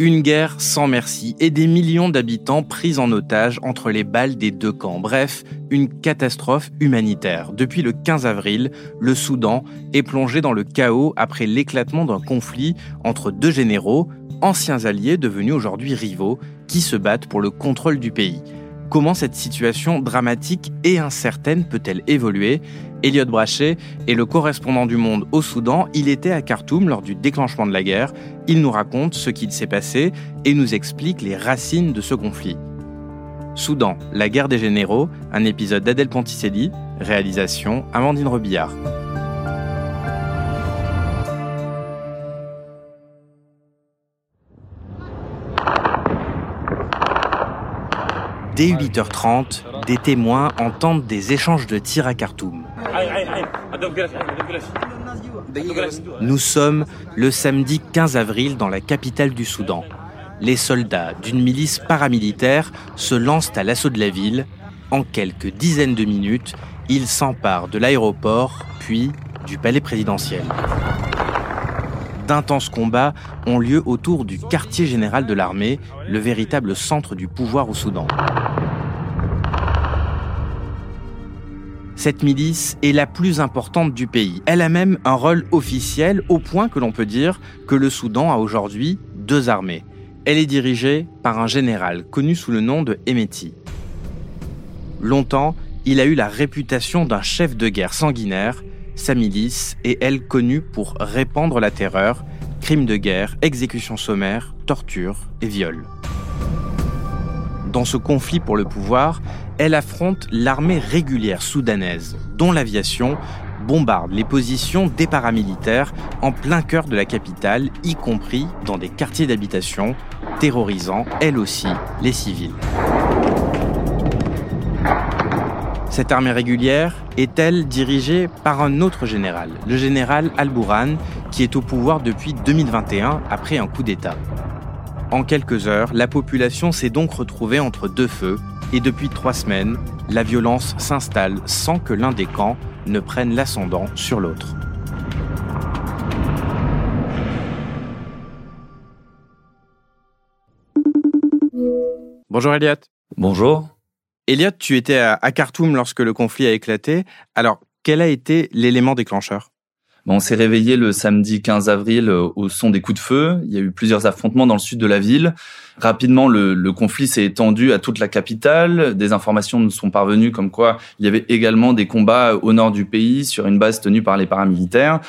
une guerre sans merci et des millions d'habitants pris en otage entre les balles des deux camps. Bref, une catastrophe humanitaire. Depuis le 15 avril, le Soudan est plongé dans le chaos après l'éclatement d'un conflit entre deux généraux, anciens alliés devenus aujourd'hui rivaux, qui se battent pour le contrôle du pays. Comment cette situation dramatique et incertaine peut-elle évoluer? Elliot Brachet est le correspondant du Monde au Soudan. Il était à Khartoum lors du déclenchement de la guerre. Il nous raconte ce qu'il s'est passé et nous explique les racines de ce conflit. Soudan, la guerre des généraux, un épisode d'Adèle Ponticelli, réalisation Amandine Robillard. Dès 8h30, des témoins entendent des échanges de tirs à Khartoum. Nous sommes le samedi 15 avril dans la capitale du Soudan. Les soldats d'une milice paramilitaire se lancent à l'assaut de la ville. En quelques dizaines de minutes, ils s'emparent de l'aéroport, puis du palais présidentiel. D'intenses combats ont lieu autour du quartier général de l'armée, le véritable centre du pouvoir au Soudan. Cette milice est la plus importante du pays. Elle a même un rôle officiel au point que l'on peut dire que le Soudan a aujourd'hui deux armées. Elle est dirigée par un général connu sous le nom de Emeti. Longtemps, il a eu la réputation d'un chef de guerre sanguinaire sa milice est, elle, connue pour répandre la terreur, crimes de guerre, exécutions sommaires, tortures et viols. Dans ce conflit pour le pouvoir, elle affronte l'armée régulière soudanaise, dont l'aviation bombarde les positions des paramilitaires en plein cœur de la capitale, y compris dans des quartiers d'habitation, terrorisant, elle aussi, les civils. Cette armée régulière est-elle dirigée par un autre général, le général Al-Bourhan, qui est au pouvoir depuis 2021 après un coup d'État? En quelques heures, la population s'est donc retrouvée entre deux feux et depuis trois semaines, la violence s'installe sans que l'un des camps ne prenne l'ascendant sur l'autre. Bonjour Elliot. Bonjour. Elliot, tu étais à, Khartoum lorsque le conflit a éclaté. Alors, quel a été l'élément déclencheur? On s'est réveillé le samedi 15 avril euh, au son des coups de feu. Il y a eu plusieurs affrontements dans le sud de la ville. Rapidement, le, conflit s'est étendu à toute la capitale. Des informations nous sont parvenues comme quoi il y avait également des combats au nord du pays sur une base tenue par les paramilitaires.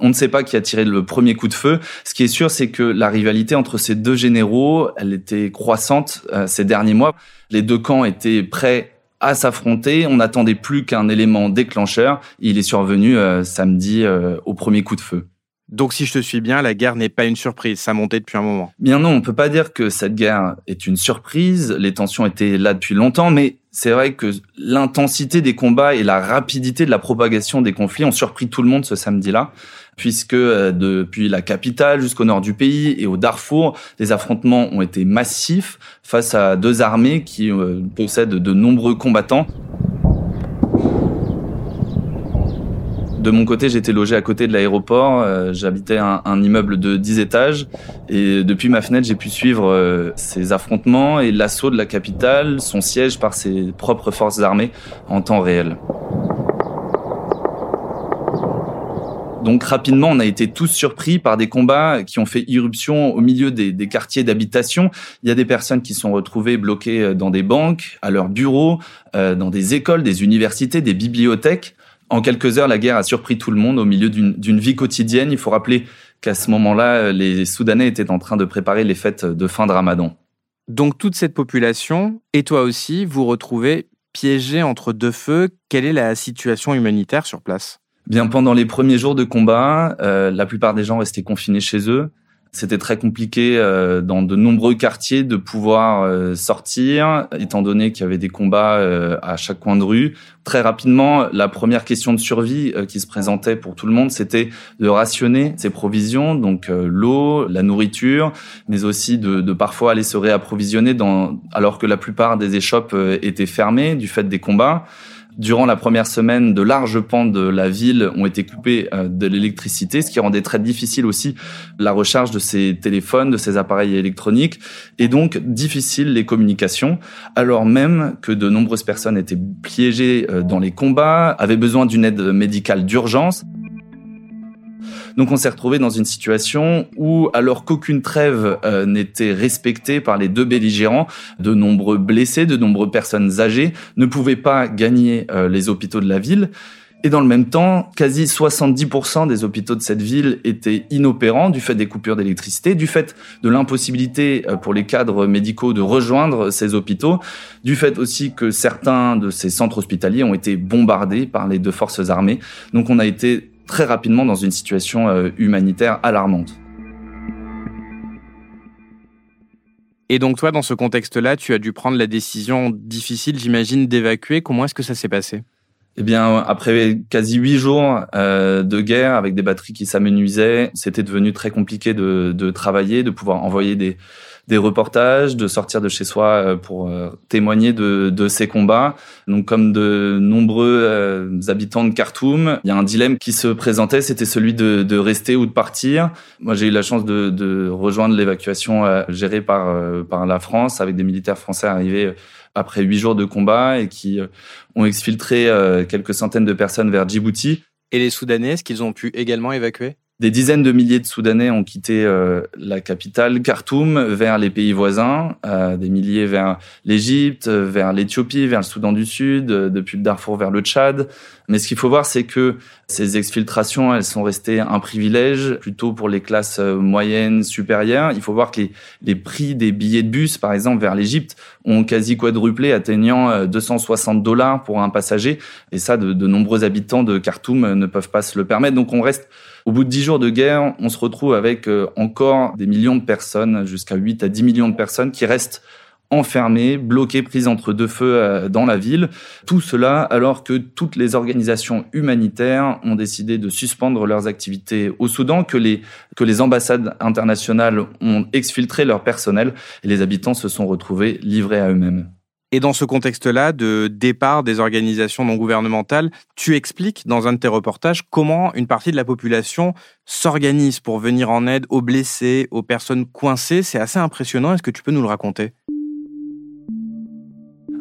On ne sait pas qui a tiré le premier coup de feu. Ce qui est sûr, c'est que la rivalité entre ces deux généraux, elle était croissante euh, ces derniers mois. Les deux camps étaient prêts à s'affronter. On n'attendait plus qu'un élément déclencheur. Il est survenu euh, samedi euh, au premier coup de feu. Donc, si je te suis bien, la guerre n'est pas une surprise, ça montait depuis un moment. Bien non, on peut pas dire que cette guerre est une surprise. Les tensions étaient là depuis longtemps, mais c'est vrai que l'intensité des combats et la rapidité de la propagation des conflits ont surpris tout le monde ce samedi-là puisque euh, depuis la capitale jusqu'au nord du pays et au Darfour, les affrontements ont été massifs face à deux armées qui euh, possèdent de nombreux combattants. De mon côté, j'étais logé à côté de l'aéroport. Euh, j'habitais un, immeuble de 10 étages. Et depuis ma fenêtre, j'ai pu suivre ces affrontements et l'assaut de la capitale, son siège par ses propres forces armées en temps réel. Donc rapidement, on a été tous surpris par des combats qui ont fait irruption au milieu des, quartiers d'habitation. Il y a des personnes qui sont retrouvées bloquées euh, dans des banques, à leurs bureaux, euh, dans des écoles, des universités, des bibliothèques. En quelques heures, la guerre a surpris tout le monde au milieu d'une vie quotidienne. Il faut rappeler qu'à ce moment-là, les Soudanais étaient en train de préparer les fêtes de fin de Ramadan. Donc toute cette population, et toi aussi, vous retrouvez piégés entre deux feux. Quelle est la situation humanitaire sur place? Bien pendant les premiers jours de combat, euh, la plupart des gens restaient confinés chez eux. C'était très compliqué euh, dans de nombreux quartiers de pouvoir euh, sortir, étant donné qu'il y avait des combats euh, à chaque coin de rue. Très rapidement, la première question de survie qui se présentait pour tout le monde, c'était de rationner ses provisions, donc l'eau, la nourriture, mais aussi de, de, parfois aller se réapprovisionner dans, alors que la plupart des échoppes étaient fermées du fait des combats. Durant la première semaine, de larges pans de la ville ont été coupés euh, de l'électricité, ce qui rendait très difficile aussi la recharge de ces téléphones, de ces appareils électroniques, et donc difficile les communications, alors même que de nombreuses personnes étaient piégées euh, dans les combats, avaient besoin d'une aide médicale d'urgence. Donc on s'est retrouvé dans une situation où, alors qu'aucune trêve euh, n'était respectée par les deux belligérants, de nombreux blessés, de nombreuses personnes âgées ne pouvaient pas gagner euh, les hôpitaux de la ville. Et dans le même temps, quasi 70% des hôpitaux de cette ville étaient inopérants du fait des coupures d'électricité, du fait de l'impossibilité euh, pour les cadres médicaux de rejoindre ces hôpitaux, du fait aussi que certains de ces centres hospitaliers ont été bombardés par les deux forces armées. Donc on a été très rapidement dans une situation euh, humanitaire alarmante. Et donc toi, dans ce contexte-là, tu as dû prendre la décision difficile, j'imagine, d'évacuer. Comment est-ce que ça s'est passé? Eh bien, après quasi huit jours euh, de guerre avec des batteries qui s'amenuisaient, c'était devenu très compliqué de, de, travailler, de pouvoir envoyer des, des reportages, de sortir de chez soi euh, pour euh, témoigner de, de, ces combats. Donc, comme de nombreux euh, habitants de Khartoum, il y a un dilemme qui se présentait, c'était celui de, de, rester ou de partir. Moi, j'ai eu la chance de, de rejoindre l'évacuation gérée par, par la France, avec des militaires français arrivés après huit jours de combat et qui ont exfiltré quelques centaines de personnes vers Djibouti. Et les Soudanais, est-ce qu'ils ont pu également évacuer? Des dizaines de milliers de Soudanais ont quitté euh, la capitale, Khartoum, vers les pays voisins, euh, des milliers vers l'Égypte, vers l'Éthiopie, vers le Soudan du Sud, euh, depuis le Darfour vers le Tchad. Mais ce qu'il faut voir, c'est que ces exfiltrations, elles sont restées un privilège plutôt pour les classes moyennes, supérieures. Il faut voir que les, les prix des billets de bus, par exemple, vers l'Égypte, ont quasi quadruplé, atteignant 260 dollars pour un passager. Et ça, de, de nombreux habitants de Khartoum ne peuvent pas se le permettre. Donc on reste au bout de dix jours de guerre, on se retrouve avec euh, encore des millions de personnes, jusqu'à 8 à 10 millions de personnes qui restent enfermées, bloquées, prises entre deux feux euh, dans la ville. Tout cela alors que toutes les organisations humanitaires ont décidé de suspendre leurs activités au Soudan, que les, que les ambassades internationales ont exfiltré leur personnel et les habitants se sont retrouvés livrés à eux-mêmes. Et dans ce contexte-là de départ des organisations non gouvernementales, tu expliques dans un de tes reportages comment une partie de la population s'organise pour venir en aide aux blessés, aux personnes coincées. C'est assez impressionnant. Est-ce que tu peux nous le raconter?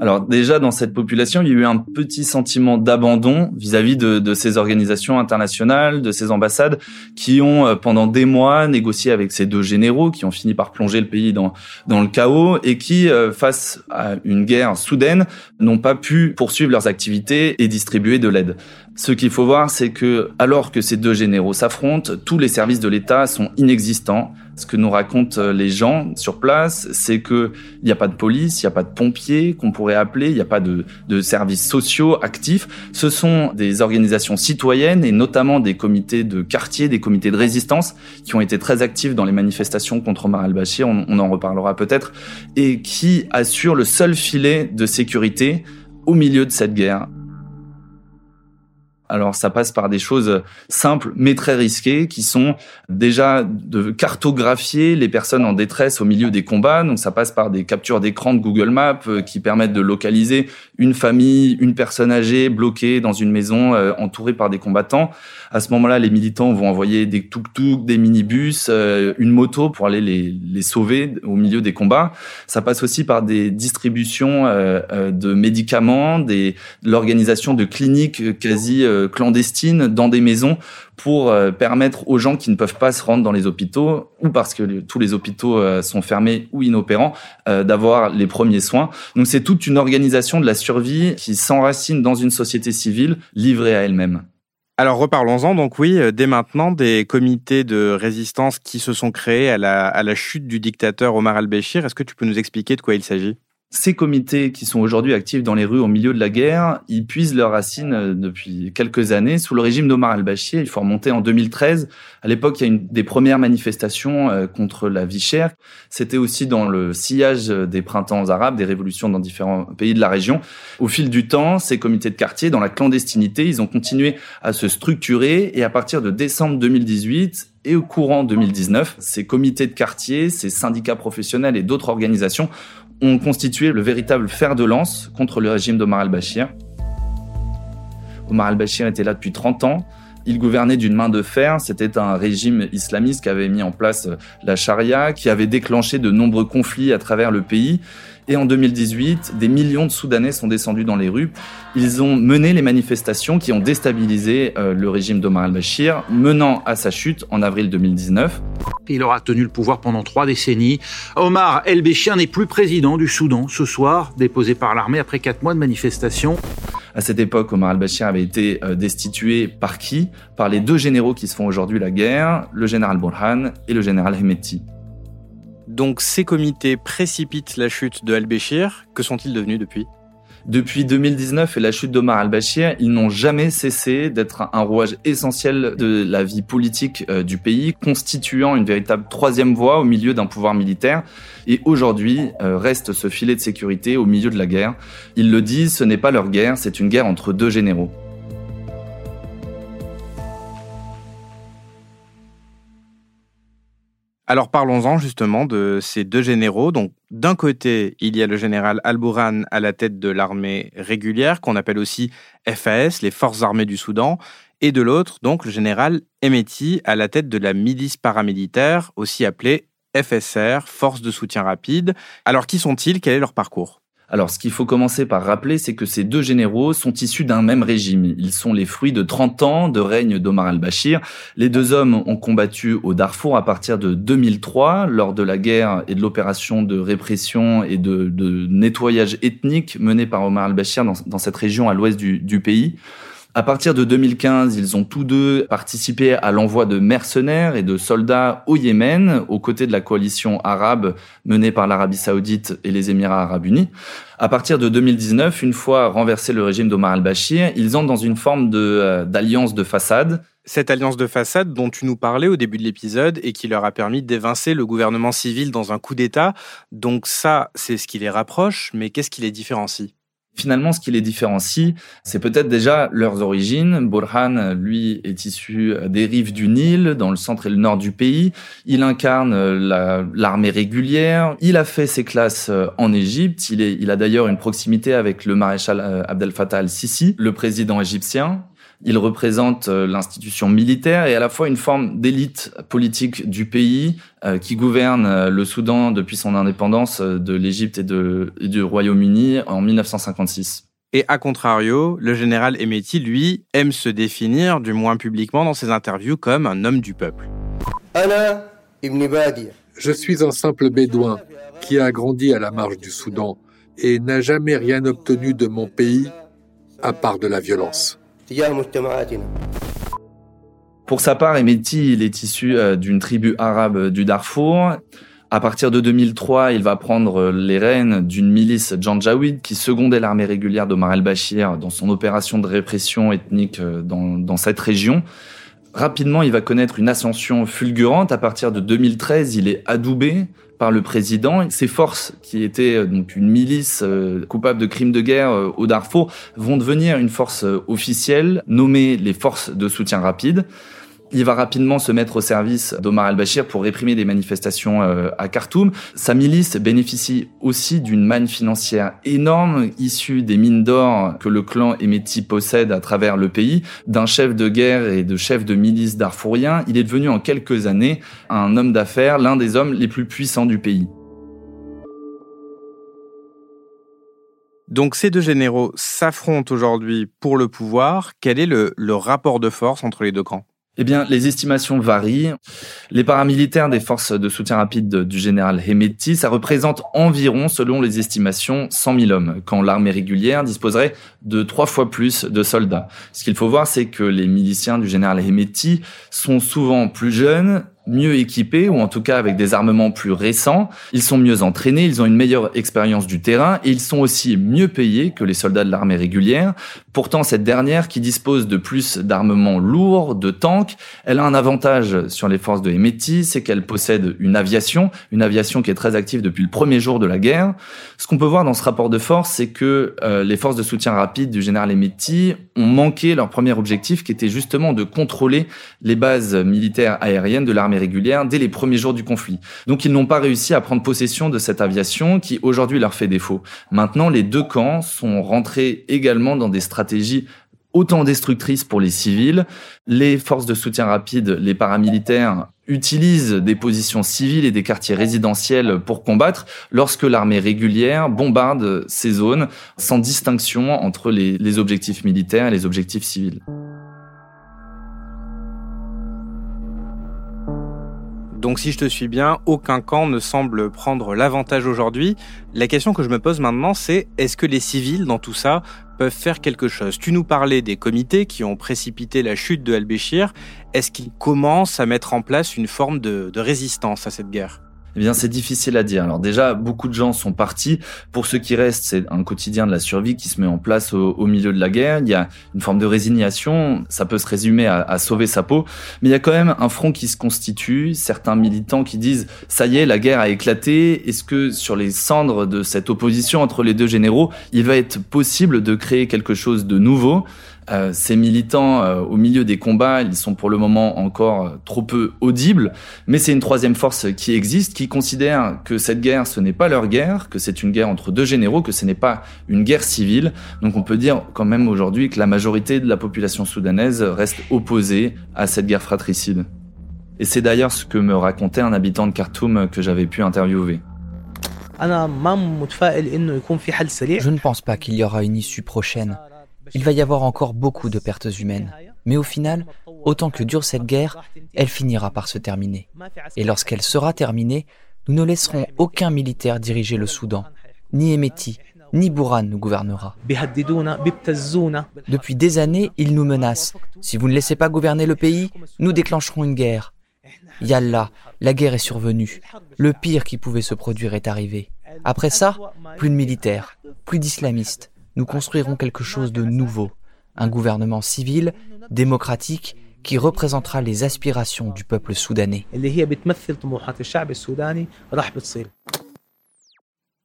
Alors déjà dans cette population, il y a eu un petit sentiment d'abandon vis-à-vis de, de, ces organisations internationales, de ces ambassades qui ont euh, pendant des mois négocié avec ces deux généraux qui ont fini par plonger le pays dans dans le chaos et qui euh, face à une guerre soudaine n'ont pas pu poursuivre leurs activités et distribuer de l'aide. Ce qu'il faut voir, c'est que alors que ces deux généraux s'affrontent, tous les services de l'État sont inexistants. Ce que nous racontent euh, les gens sur place, c'est que il n'y a pas de police, il n'y a pas de pompiers qu'on pourrait appeler, il n'y a pas de, de, services sociaux actifs. Ce sont des organisations citoyennes et notamment des comités de quartier, des comités de résistance qui ont été très actifs dans les manifestations contre Omar al-Bashir, on, on en reparlera peut-être, et qui assurent le seul filet de sécurité au milieu de cette guerre alors ça passe par des choses simples mais très risquées qui sont déjà de cartographier les personnes en détresse au milieu des combats. Donc ça passe par des captures d'écran de Google Maps euh, qui permettent de localiser une famille, une personne âgée bloquée dans une maison euh, entourée par des combattants. À ce moment-là, les militants vont envoyer des tuk-tuk, des minibus, euh, une moto pour aller les, les sauver au milieu des combats. Ça passe aussi par des distributions de médicaments, des l'organisation de cliniques quasi clandestines dans des maisons pour euh, permettre aux gens qui ne peuvent pas se rendre dans les hôpitaux ou parce que tous les hôpitaux euh, sont fermés ou inopérants euh, d'avoir les premiers soins. Donc c'est toute une organisation de la survie qui s'enracine dans une société civile livrée à elle-même. Alors reparlons-en donc oui, dès maintenant des comités de résistance qui se sont créés à la, à la chute du dictateur Omar al-Béchir. Est-ce que tu peux nous expliquer de quoi il s'agit? Ces comités qui sont aujourd'hui actifs dans les rues au milieu de la guerre, ils puisent leurs racines euh, depuis quelques années sous le régime d'Omar al-Bashir. Il faut remonter en 2013. À l'époque, il y a une des premières manifestations euh, contre la vie chère. C'était aussi dans le sillage des printemps arabes, des révolutions dans différents pays de la région. Au fil du temps, ces comités de quartier, dans la clandestinité, ils ont continué à se structurer et à partir de décembre 2018, et au courant 2019, ces comités de quartier, ces syndicats professionnels et d'autres organisations ont constitué le véritable fer de lance contre le régime d'Omar al-Bashir. Omar al-Bashir était là depuis 30 ans. Il gouvernait d'une main de fer. C'était un régime islamiste qui avait mis en place la charia, qui avait déclenché de nombreux conflits à travers le pays et en 2018, des millions de Soudanais sont descendus dans les rues. Ils ont mené les manifestations qui ont déstabilisé euh, le régime d'Omar al-Bashir, menant à sa chute en avril 2019. Il aura tenu le pouvoir pendant trois décennies. Omar el-Béchir n'est plus président du Soudan ce soir, déposé par l'armée après quatre mois de manifestations. À cette époque, Omar al-Bashir avait été euh, destitué par qui? Par les deux généraux qui se font aujourd'hui la guerre, le général Burhan et le général Hemeti. Donc ces comités précipitent la chute de al-Béchir. Que sont-ils devenus depuis? Depuis 2019 et la chute d'Omar al-Bashir, ils n'ont jamais cessé d'être un rouage essentiel de la vie politique euh, du pays, constituant une véritable troisième voie au milieu d'un pouvoir militaire. Et aujourd'hui, euh, reste ce filet de sécurité au milieu de la guerre. Ils le disent, ce n'est pas leur guerre, c'est une guerre entre deux généraux. Alors parlons-en justement de ces deux généraux. Donc d'un côté, il y a le général Al-Bourhan à la tête de l'armée régulière, qu'on appelle aussi FAS, les forces armées du Soudan, et de l'autre, donc le général Emeti à la tête de la milice paramilitaire, aussi appelée FSR, Force de soutien rapide. Alors qui sont-ils? Quel est leur parcours? Alors, ce qu'il faut commencer par rappeler, c'est que ces deux généraux sont issus d'un même régime. Ils sont les fruits de 30 ans de règne d'Omar al-Bashir. Les deux hommes ont combattu au Darfour à partir de 2003, lors de la guerre et de l'opération de répression et de, nettoyage ethnique menée par Omar al-Bashir dans, cette région à l'ouest du, du pays. À partir de 2015, ils ont tous deux participé à l'envoi de mercenaires et de soldats au Yémen, aux côtés de la coalition arabe menée par l'Arabie saoudite et les Émirats arabes unis. À partir de 2019, une fois renversé le régime d'Omar al-Bashir, ils entrent dans une forme euh, d'alliance de façade. Cette alliance de façade dont tu nous parlais au début de l'épisode et qui leur a permis d'évincer le gouvernement civil dans un coup d'État. Donc ça, c'est ce qui les rapproche, mais qu'est-ce qui les différencie? Finalement, ce qui les différencie, c'est peut-être déjà leurs origines. Burhan, lui, est issu des rives du Nil, dans le centre et le nord du pays. Il incarne l'armée régulière. Il a fait ses classes euh, en Égypte. Il, est, il a d'ailleurs une proximité avec le maréchal euh, Abdel Fattah al-Sisi, le président égyptien. Il représente euh, l'institution militaire et à la fois une forme d'élite politique du pays euh, qui gouverne euh, le Soudan depuis son indépendance de l'Égypte et, du Royaume-Uni en 1956. Et à contrario, le général Emeti, lui, aime se définir, du moins publiquement dans ses interviews, comme un homme du peuple. Je suis un simple bédouin qui a grandi à la marge du Soudan et n'a jamais rien obtenu de mon pays à part de la violence. Pour sa part, Emeti, il est issu euh, d'une tribu arabe du Darfour. À partir de 2003, il va prendre euh, les rênes d'une milice Janjaweed qui secondait l'armée régulière d'Omar el-Bashir dans son opération de répression ethnique euh, dans, dans cette région. Rapidement, il va connaître une ascension fulgurante. À partir de 2013, il est adoubé par le président. Ses forces, qui étaient euh, donc une milice euh, coupable de crimes de guerre euh, au Darfour, vont devenir une force officielle nommée les forces de soutien rapide. Il va rapidement se mettre au service d'Omar al-Bashir pour réprimer des manifestations euh, à Khartoum. Sa milice bénéficie aussi d'une manne financière énorme issue des mines d'or que le clan Emeti possède à travers le pays. D'un chef de guerre et de chef de milice darfourien, il est devenu en quelques années un homme d'affaires, l'un des hommes les plus puissants du pays. Donc ces deux généraux s'affrontent aujourd'hui pour le pouvoir. Quel est le, le rapport de force entre les deux camps eh bien, les estimations varient. Les paramilitaires des forces de soutien rapide du général Hemeti, ça représente environ, selon les estimations, 100 000 hommes, quand l'armée régulière disposerait de trois fois plus de soldats. Ce qu'il faut voir, c'est que les miliciens du général Hemeti sont souvent plus jeunes, mieux équipés ou en tout cas avec des armements plus récents. Ils sont mieux entraînés, ils ont une meilleure expérience du terrain et ils sont aussi mieux payés que les soldats de l'armée régulière. Pourtant, cette dernière, qui dispose de plus d'armements lourds, de tanks, elle a un avantage sur les forces de Hemeti, c'est qu'elle possède une aviation, une aviation qui est très active depuis le premier jour de la guerre. Ce qu'on peut voir dans ce rapport de force, c'est que euh, les forces de soutien rapide du général Hemeti ont manqué leur premier objectif, qui était justement de contrôler les bases militaires aériennes de l'armée régulière dès les premiers jours du conflit. Donc ils n'ont pas réussi à prendre possession de cette aviation qui aujourd'hui leur fait défaut. Maintenant, les deux camps sont rentrés également dans des stratégies autant destructrices pour les civils. Les forces de soutien rapide, les paramilitaires, utilisent des positions civiles et des quartiers résidentiels pour combattre lorsque l'armée régulière bombarde ces zones sans distinction entre les, les objectifs militaires et les objectifs civils. Donc si je te suis bien, aucun camp ne semble prendre l'avantage aujourd'hui. La question que je me pose maintenant, c'est est-ce que les civils dans tout ça peuvent faire quelque chose? Tu nous parlais des comités qui ont précipité la chute de Al-Béchir. Est-ce qu'ils commencent à mettre en place une forme de, de résistance à cette guerre? Eh bien, c'est difficile à dire. Alors déjà, beaucoup de gens sont partis. Pour ceux qui restent, c'est un quotidien de la survie qui se met en place au, milieu de la guerre. Il y a une forme de résignation. Ça peut se résumer à, à, sauver sa peau. Mais il y a quand même un front qui se constitue. Certains militants qui disent, ça y est, la guerre a éclaté. Est-ce que sur les cendres de cette opposition entre les deux généraux, il va être possible de créer quelque chose de nouveau? Euh, ces militants, euh, au milieu des combats, ils sont pour le moment encore euh, trop peu audibles, mais c'est une troisième force qui existe, qui considère que cette guerre, ce n'est pas leur guerre, que c'est une guerre entre deux généraux, que ce n'est pas une guerre civile. Donc on peut dire quand même aujourd'hui que la majorité de la population soudanaise reste opposée à cette guerre fratricide. Et c'est d'ailleurs ce que me racontait un habitant de Khartoum que j'avais pu interviewer. Je ne pense pas qu'il y aura une issue prochaine. Il va y avoir encore beaucoup de pertes humaines. Mais au final, autant que dure cette guerre, elle finira par se terminer. Et lorsqu'elle sera terminée, nous ne laisserons aucun militaire diriger le Soudan. Ni Emeti, ni Bourhan nous gouvernera. Depuis des années, ils nous menacent. Si vous ne laissez pas gouverner le pays, nous déclencherons une guerre. Yallah, la guerre est survenue. Le pire qui pouvait se produire est arrivé. Après ça, plus de militaires, plus d'islamistes, nous construirons quelque chose de nouveau, un gouvernement civil, démocratique, qui représentera les aspirations du peuple soudanais.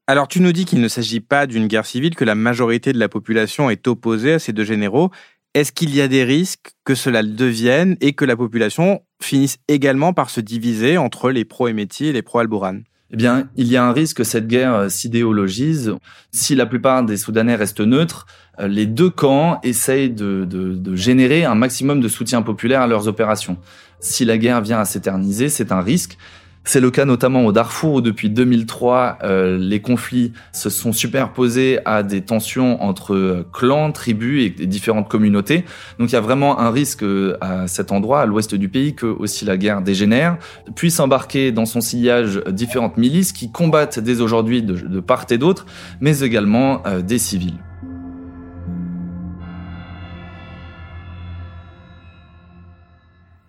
Alors tu nous dis qu'il ne s'agit pas d'une guerre civile, que la majorité de la population est opposée à ces deux généraux. Est-ce qu'il y a des risques que cela le devienne et que la population finisse également par se diviser entre les pro-Emeti et les pro-Al-Bourhan eh bien, il y a un risque que cette guerre euh, s'idéologise. Si la plupart des Soudanais restent neutres, euh, les deux camps essayent de, de, de, générer un maximum de soutien populaire à leurs opérations. Si la guerre vient à s'éterniser, c'est un risque. C'est le cas notamment au Darfour où depuis 2003, euh, les conflits se sont superposés à des tensions entre euh, clans, tribus et différentes communautés. Donc il y a vraiment un risque euh, à cet endroit, à l'ouest du pays, que aussi la guerre dégénère, puisse embarquer dans son sillage différentes milices qui combattent dès aujourd'hui de, de, part et d'autre, mais également des civils.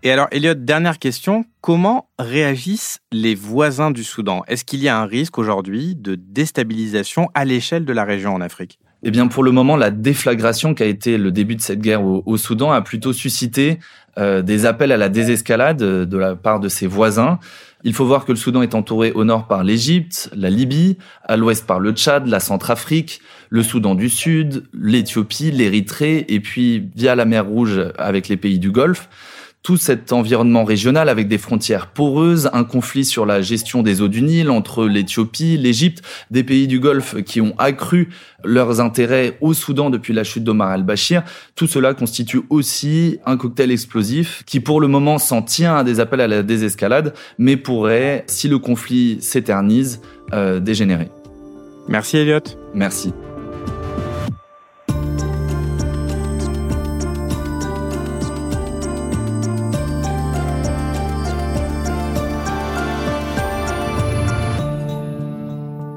Et alors, Elliot, dernière question. Comment réagissent les voisins du Soudan? Est-ce qu'il y a un risque aujourd'hui de déstabilisation à l'échelle de la région en Afrique? Eh bien, pour le moment, la déflagration qui a été le début de cette guerre au, Soudan a plutôt suscité euh, des appels à la désescalade de la part de ses voisins. Il faut voir que le Soudan est entouré au nord par l'Égypte, la Libye, à l'ouest par le Tchad, la Centrafrique, le Soudan du Sud, l'Éthiopie, l'Érythrée, et puis via la mer Rouge avec les pays du Golfe tout cet environnement régional avec des frontières poreuses, un conflit sur la gestion des eaux du Nil entre l'Éthiopie, l'Égypte, des pays du Golfe qui ont accru leurs intérêts au Soudan depuis la chute d'Omar al-Bashir. Tout cela constitue aussi un cocktail explosif qui pour le moment s'en tient à des appels à la désescalade, mais pourrait, si le conflit s'éternise, euh, dégénérer. Merci Elliot. Merci.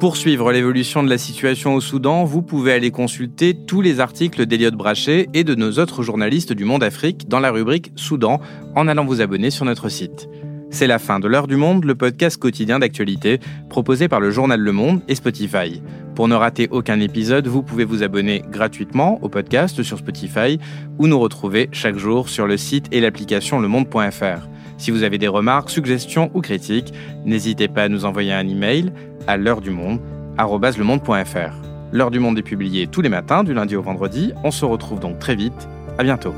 Pour suivre l'évolution de la situation au Soudan, vous pouvez aller consulter tous les articles d'Eliott Brachet et de nos autres journalistes du Monde Afrique dans la rubrique Soudan en allant vous abonner sur notre site. C'est la fin de l'heure du monde, le podcast quotidien d'actualité proposé par le journal Le Monde et Spotify. Pour ne rater aucun épisode, vous pouvez vous abonner gratuitement au podcast sur Spotify ou nous retrouver chaque jour sur le site et l'application lemonde.fr. Si vous avez des remarques, suggestions ou critiques, n'hésitez pas à nous envoyer un email à l'heure du monde @lemonde.fr. L'heure du monde est publiée tous les matins du lundi au vendredi. On se retrouve donc très vite. À bientôt.